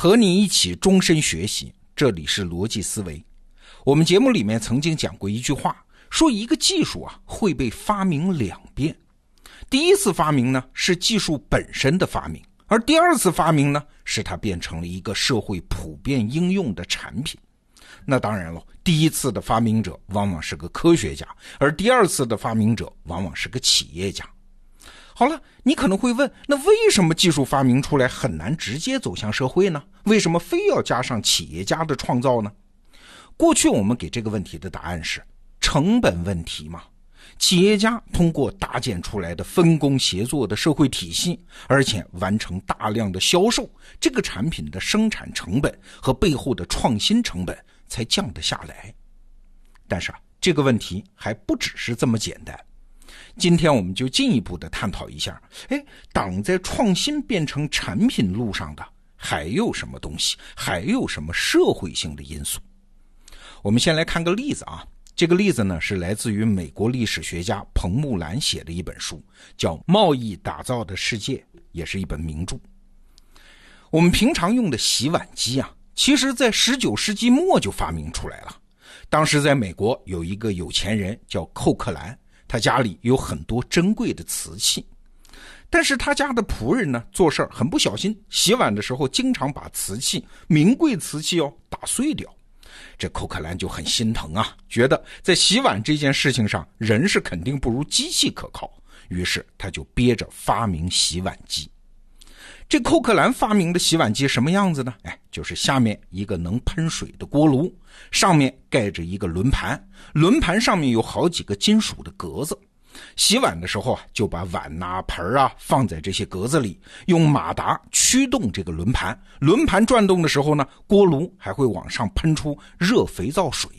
和你一起终身学习，这里是逻辑思维。我们节目里面曾经讲过一句话，说一个技术啊会被发明两遍。第一次发明呢是技术本身的发明，而第二次发明呢是它变成了一个社会普遍应用的产品。那当然了，第一次的发明者往往是个科学家，而第二次的发明者往往是个企业家。好了，你可能会问，那为什么技术发明出来很难直接走向社会呢？为什么非要加上企业家的创造呢？过去我们给这个问题的答案是成本问题嘛。企业家通过搭建出来的分工协作的社会体系，而且完成大量的销售，这个产品的生产成本和背后的创新成本才降得下来。但是啊，这个问题还不只是这么简单。今天我们就进一步的探讨一下，哎，挡在创新变成产品路上的还有什么东西？还有什么社会性的因素？我们先来看个例子啊，这个例子呢是来自于美国历史学家彭木兰写的一本书，叫《贸易打造的世界》，也是一本名著。我们平常用的洗碗机啊，其实在十九世纪末就发明出来了。当时在美国有一个有钱人叫寇克兰。他家里有很多珍贵的瓷器，但是他家的仆人呢，做事儿很不小心，洗碗的时候经常把瓷器、名贵瓷器哦打碎掉。这寇克兰就很心疼啊，觉得在洗碗这件事情上，人是肯定不如机器可靠，于是他就憋着发明洗碗机。这寇克兰发明的洗碗机什么样子呢？哎，就是下面一个能喷水的锅炉，上面盖着一个轮盘，轮盘上面有好几个金属的格子。洗碗的时候啊，就把碗呐、盆啊放在这些格子里，用马达驱动这个轮盘。轮盘转动的时候呢，锅炉还会往上喷出热肥皂水。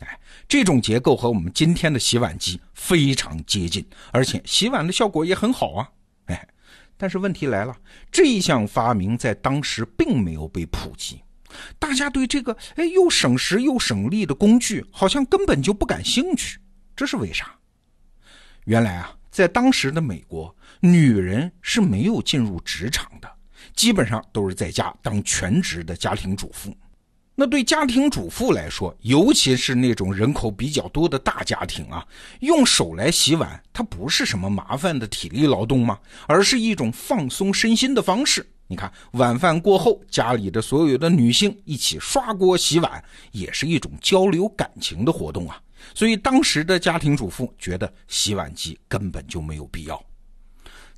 哎，这种结构和我们今天的洗碗机非常接近，而且洗碗的效果也很好啊。但是问题来了，这一项发明在当时并没有被普及，大家对这个哎又省时又省力的工具好像根本就不感兴趣，这是为啥？原来啊，在当时的美国，女人是没有进入职场的，基本上都是在家当全职的家庭主妇。那对家庭主妇来说，尤其是那种人口比较多的大家庭啊，用手来洗碗，它不是什么麻烦的体力劳动吗？而是一种放松身心的方式。你看，晚饭过后，家里的所有的女性一起刷锅洗碗，也是一种交流感情的活动啊。所以，当时的家庭主妇觉得洗碗机根本就没有必要。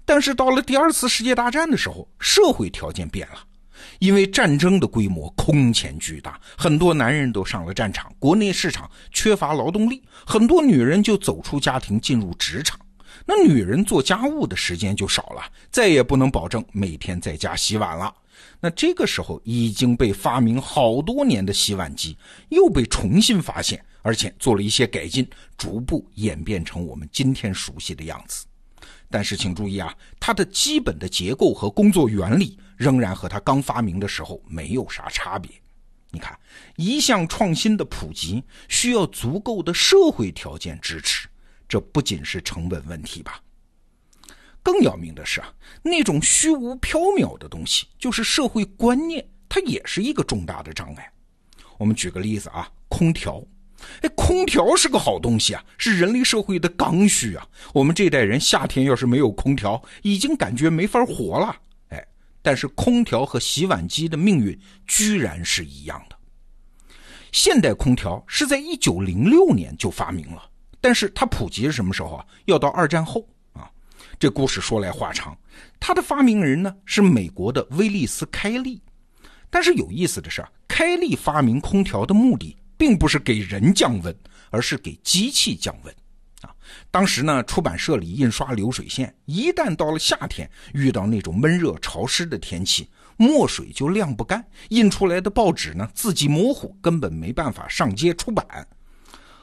但是，到了第二次世界大战的时候，社会条件变了。因为战争的规模空前巨大，很多男人都上了战场，国内市场缺乏劳动力，很多女人就走出家庭进入职场。那女人做家务的时间就少了，再也不能保证每天在家洗碗了。那这个时候已经被发明好多年的洗碗机又被重新发现，而且做了一些改进，逐步演变成我们今天熟悉的样子。但是请注意啊，它的基本的结构和工作原理。仍然和它刚发明的时候没有啥差别。你看，一项创新的普及需要足够的社会条件支持，这不仅是成本问题吧？更要命的是啊，那种虚无缥缈的东西，就是社会观念，它也是一个重大的障碍。我们举个例子啊，空调。哎，空调是个好东西啊，是人类社会的刚需啊。我们这代人夏天要是没有空调，已经感觉没法活了。哎但是空调和洗碗机的命运居然是一样的。现代空调是在一九零六年就发明了，但是它普及是什么时候啊？要到二战后啊。这故事说来话长，它的发明人呢是美国的威利斯·开利。但是有意思的是，开利发明空调的目的并不是给人降温，而是给机器降温。啊，当时呢，出版社里印刷流水线，一旦到了夏天，遇到那种闷热潮湿的天气，墨水就晾不干，印出来的报纸呢，字迹模糊，根本没办法上街出版。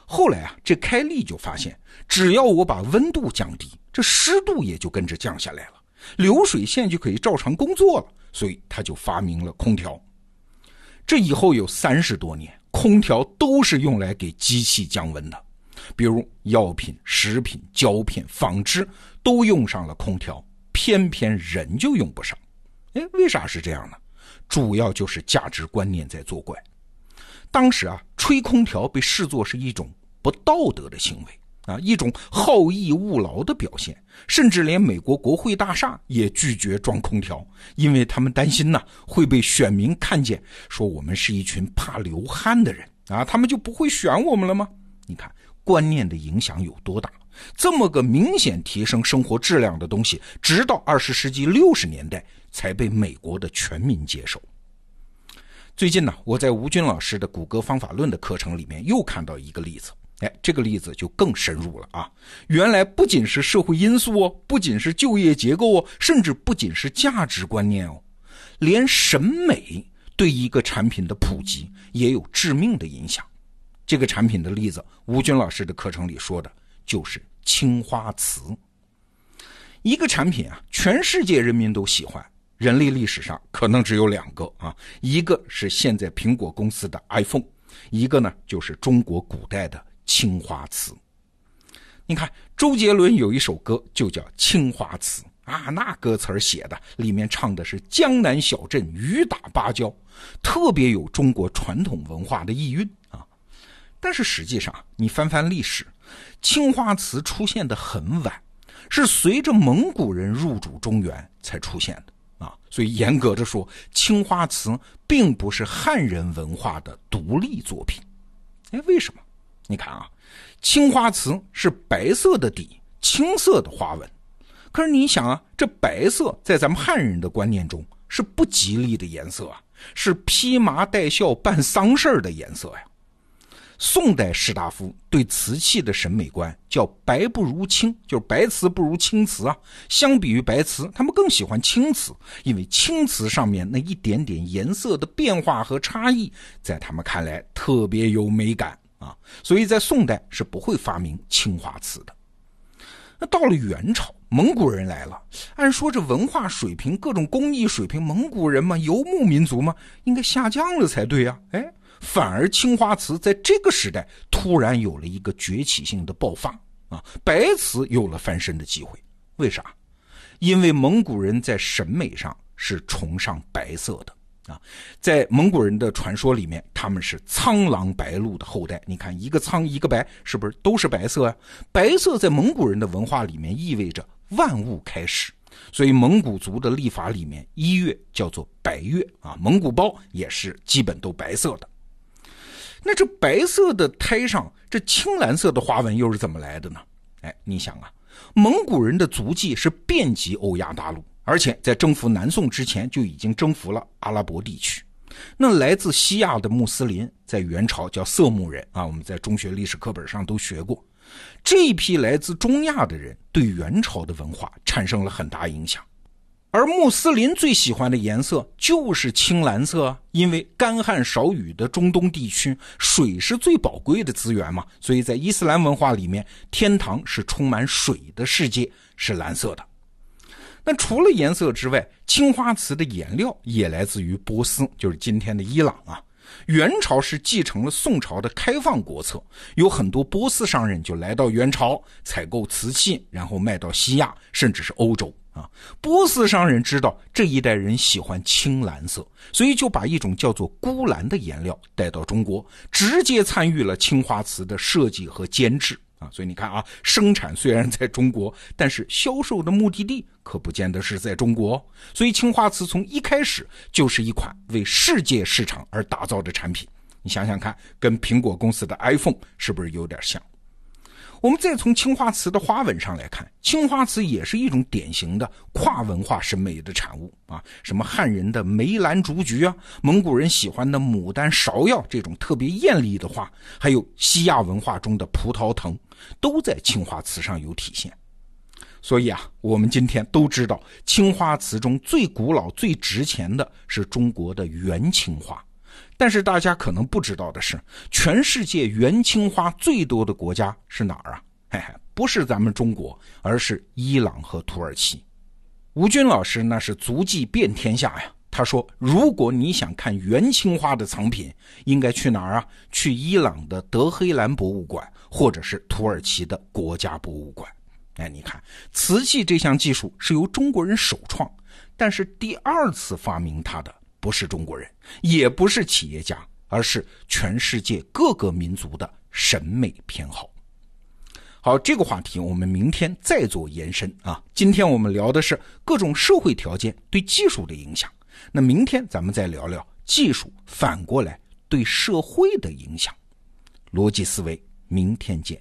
后来啊，这开利就发现，只要我把温度降低，这湿度也就跟着降下来了，流水线就可以照常工作了，所以他就发明了空调。这以后有三十多年，空调都是用来给机器降温的。比如药品、食品、胶片、纺织都用上了空调，偏偏人就用不上。哎，为啥是这样呢？主要就是价值观念在作怪。当时啊，吹空调被视作是一种不道德的行为。啊，一种好逸恶劳的表现，甚至连美国国会大厦也拒绝装空调，因为他们担心呢会被选民看见，说我们是一群怕流汗的人啊，他们就不会选我们了吗？你看观念的影响有多大？这么个明显提升生活质量的东西，直到二十世纪六十年代才被美国的全民接受。最近呢，我在吴军老师的《谷歌方法论》的课程里面又看到一个例子。哎，这个例子就更深入了啊！原来不仅是社会因素哦，不仅是就业结构哦，甚至不仅是价值观念哦，连审美对一个产品的普及也有致命的影响。这个产品的例子，吴军老师的课程里说的就是青花瓷。一个产品啊，全世界人民都喜欢，人类历史上可能只有两个啊，一个是现在苹果公司的 iPhone，一个呢就是中国古代的。青花瓷，你看周杰伦有一首歌就叫《青花瓷》啊，那歌词写的里面唱的是江南小镇雨打芭蕉，特别有中国传统文化的意蕴啊。但是实际上，你翻翻历史，青花瓷出现的很晚，是随着蒙古人入主中原才出现的啊。所以严格的说，青花瓷并不是汉人文化的独立作品。哎，为什么？你看啊，青花瓷是白色的底，青色的花纹。可是你想啊，这白色在咱们汉人的观念中是不吉利的颜色啊，是披麻戴孝办丧事的颜色呀。宋代士大夫对瓷器的审美观叫“白不如青”，就是白瓷不如青瓷啊。相比于白瓷，他们更喜欢青瓷，因为青瓷上面那一点点颜色的变化和差异，在他们看来特别有美感。啊，所以在宋代是不会发明青花瓷的。那到了元朝，蒙古人来了，按说这文化水平、各种工艺水平，蒙古人嘛，游牧民族嘛，应该下降了才对呀。哎，反而青花瓷在这个时代突然有了一个崛起性的爆发啊，白瓷有了翻身的机会。为啥？因为蒙古人在审美上是崇尚白色的。啊，在蒙古人的传说里面，他们是苍狼白鹿的后代。你看，一个苍，一个白，是不是都是白色呀？白色在蒙古人的文化里面意味着万物开始，所以蒙古族的历法里面一月叫做白月啊。蒙古包也是基本都白色的。那这白色的胎上这青蓝色的花纹又是怎么来的呢？哎，你想啊，蒙古人的足迹是遍及欧亚大陆。而且在征服南宋之前就已经征服了阿拉伯地区。那来自西亚的穆斯林在元朝叫色目人啊，我们在中学历史课本上都学过。这一批来自中亚的人对元朝的文化产生了很大影响。而穆斯林最喜欢的颜色就是青蓝色，因为干旱少雨的中东地区，水是最宝贵的资源嘛，所以在伊斯兰文化里面，天堂是充满水的世界，是蓝色的。那除了颜色之外，青花瓷的颜料也来自于波斯，就是今天的伊朗啊。元朝是继承了宋朝的开放国策，有很多波斯商人就来到元朝采购瓷器，然后卖到西亚，甚至是欧洲啊。波斯商人知道这一代人喜欢青蓝色，所以就把一种叫做钴蓝的颜料带到中国，直接参与了青花瓷的设计和监制。啊，所以你看啊，生产虽然在中国，但是销售的目的地可不见得是在中国。所以青花瓷从一开始就是一款为世界市场而打造的产品。你想想看，跟苹果公司的 iPhone 是不是有点像？我们再从青花瓷的花纹上来看，青花瓷也是一种典型的跨文化审美的产物啊。什么汉人的梅兰竹菊啊，蒙古人喜欢的牡丹芍药这种特别艳丽的花，还有西亚文化中的葡萄藤，都在青花瓷上有体现。所以啊，我们今天都知道，青花瓷中最古老、最值钱的是中国的元青花。但是大家可能不知道的是，全世界元青花最多的国家是哪儿啊？嘿嘿，不是咱们中国，而是伊朗和土耳其。吴军老师那是足迹遍天下呀。他说如果你想看元青花的藏品应该去哪儿啊？去伊朗的德黑兰博物馆或者是土耳其的国家博物馆。哎你看瓷器这项技术是由中国人首创但是第二次发明它的不是中国人也不是企业家而是全世界各个民族的审美偏好。好这个话题我们明天再做延伸啊。今天我们聊的是各种社会条件对技术的影响。那明天咱们再聊聊技术反过来对社会的影响。逻辑思维明天见。